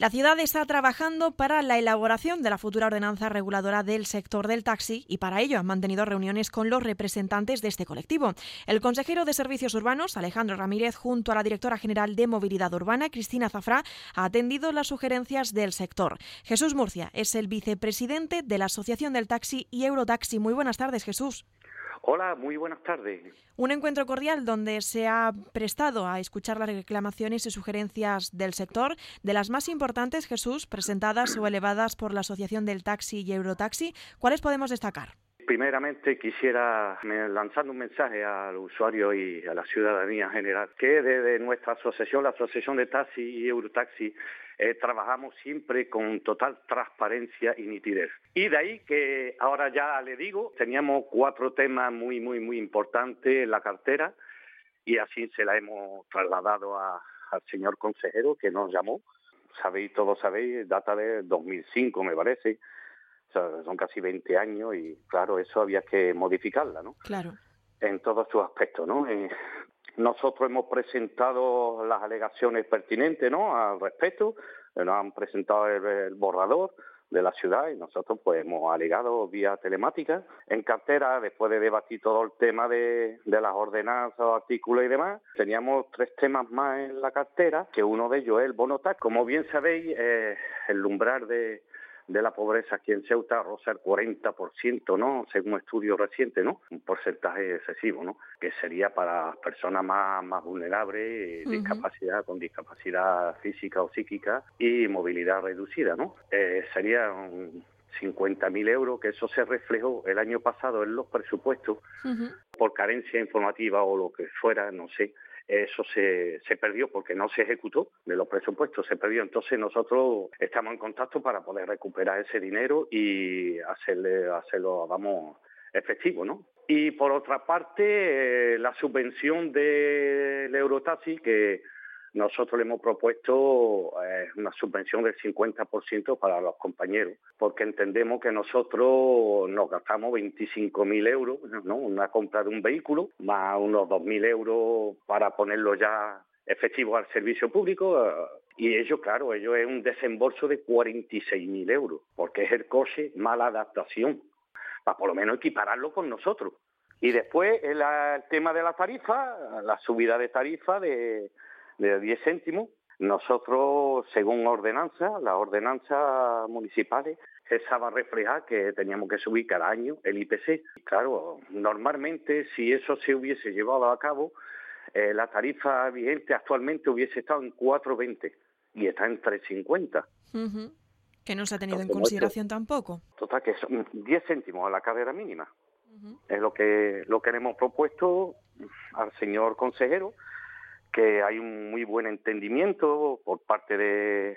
La ciudad está trabajando para la elaboración de la futura ordenanza reguladora del sector del taxi y para ello han mantenido reuniones con los representantes de este colectivo. El consejero de Servicios Urbanos, Alejandro Ramírez, junto a la directora general de Movilidad Urbana, Cristina Zafra, ha atendido las sugerencias del sector. Jesús Murcia es el vicepresidente de la Asociación del Taxi y Eurotaxi. Muy buenas tardes, Jesús. Hola, muy buenas tardes. Un encuentro cordial donde se ha prestado a escuchar las reclamaciones y sugerencias del sector, de las más importantes, Jesús, presentadas o elevadas por la Asociación del Taxi y Eurotaxi. ¿Cuáles podemos destacar? Primeramente quisiera lanzar un mensaje al usuario y a la ciudadanía en general, que desde nuestra asociación, la Asociación de Taxi y Eurotaxi, eh, trabajamos siempre con total transparencia y nitidez. Y de ahí que ahora ya le digo, teníamos cuatro temas muy, muy, muy importantes en la cartera y así se la hemos trasladado al señor consejero que nos llamó. Sabéis, todos sabéis, data de 2005 me parece. O sea, son casi 20 años y claro, eso había que modificarla, ¿no? Claro. En todos sus aspectos, ¿no? Eh, nosotros hemos presentado las alegaciones pertinentes ¿no? al respecto, nos han presentado el, borrador de la ciudad y nosotros pues hemos alegado vía telemática. En cartera, después de debatir todo el tema de, las ordenanzas, artículos y demás, teníamos tres temas más en la cartera, que uno de ellos es el bonotax. Como bien sabéis, eh, el umbral de, de la pobreza aquí en Ceuta roza el 40%, ¿no? Según estudios recientes, ¿no? Un porcentaje excesivo, ¿no? Que sería para personas más, más vulnerables, discapacidad, con discapacidad física o psíquica y movilidad reducida, ¿no? Eh, sería 50.000 euros, que eso se reflejó el año pasado en los presupuestos por carencia informativa o lo que fuera, no sé, eso se, se perdió porque no se ejecutó de los presupuestos, se perdió. Entonces nosotros estamos en contacto para poder recuperar ese dinero y hacerle, hacerlo, vamos, efectivo, ¿no? Y por otra parte, eh, la subvención del Eurotaxi, que nosotros le hemos propuesto eh, una subvención del 50% para los compañeros, porque entendemos que nosotros nos gastamos 25.000 euros, ¿no? Una compra de un vehículo, más unos 2.000 euros para ponerlo ya efectivo al servicio público. Y ello, claro, ello es un desembolso de 46.000 euros, porque es el coche mala adaptación, para por lo menos equipararlo con nosotros. Y después el tema de la tarifa, la subida de tarifa de de 10 céntimos. Nosotros, según ordenanza, las ordenanzas municipales, esa va a reflejar que teníamos que subir cada año el IPC. Claro, normalmente si eso se hubiese llevado a cabo, eh, la tarifa vigente actualmente hubiese estado en 4,20 y está en 3,50. Que no se ha tenido en consideración tampoco. Total, que son 10 céntimos a la carrera mínima. Es lo que, lo que le hemos propuesto al señor consejero que hay un muy buen entendimiento por parte de,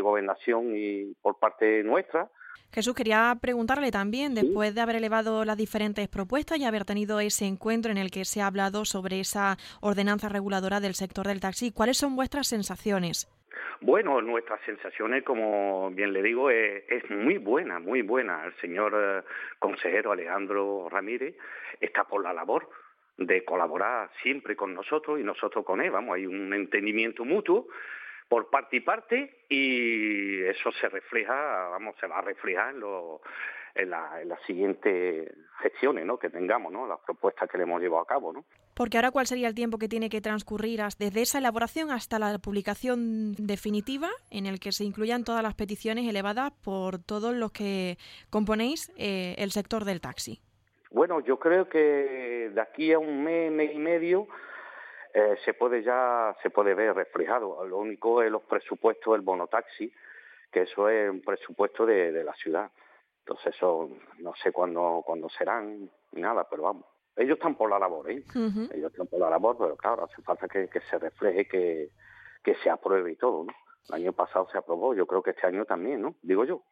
gobernación y por parte nuestra. Jesús, quería preguntarle también, después de haber elevado las diferentes propuestas y haber tenido ese encuentro en el que se ha hablado sobre esa ordenanza reguladora del sector del taxi, ¿cuáles son vuestras sensaciones? Bueno, nuestras sensaciones, como bien le digo, es, muy buena, muy buena. El señor eh, consejero Alejandro Ramírez está por la labor de colaborar siempre con nosotros y nosotros con él. Vamos, hay un entendimiento mutuo por parte y parte y eso se refleja, vamos, se va a reflejar en, lo, en, la, en las siguientes gestiones ¿no? que tengamos, ¿no? las propuestas que le hemos llevado a cabo. ¿no? Porque ahora, ¿cuál sería el tiempo que tiene que transcurrir desde esa elaboración hasta la publicación definitiva, en el que se incluyan todas las peticiones elevadas por todos los que componéis eh, el sector del taxi? Bueno, yo creo que de aquí a un mes, mes y medio eh, se puede ya se puede ver reflejado. Lo único es los presupuestos del bonotaxi, que eso es un presupuesto de, la ciudad. Entonces eso no sé cuándo, cuándo serán ni nada, pero vamos. Ellos están por la labor, ¿eh? Ellos están por la labor, pero claro, hace falta que, que se refleje, que, que se apruebe y todo, ¿no? El año pasado se aprobó, yo creo que este año también, ¿no? Digo yo.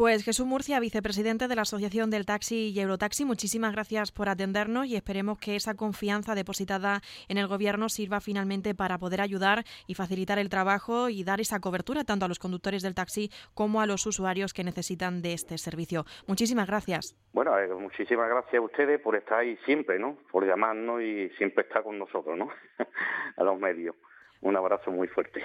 Pues Jesús Murcia, vicepresidente de la Asociación del Taxi y Eurotaxi, muchísimas gracias por atendernos y esperemos que esa confianza depositada en el Gobierno sirva finalmente para poder ayudar y facilitar el trabajo y dar esa cobertura tanto a los conductores del taxi como a los usuarios que necesitan de este servicio. Muchísimas gracias. Bueno, eh, muchísimas gracias a ustedes por estar ahí siempre, ¿no? Por llamarnos y siempre estar con nosotros, ¿no? a los medios. Un abrazo muy fuerte.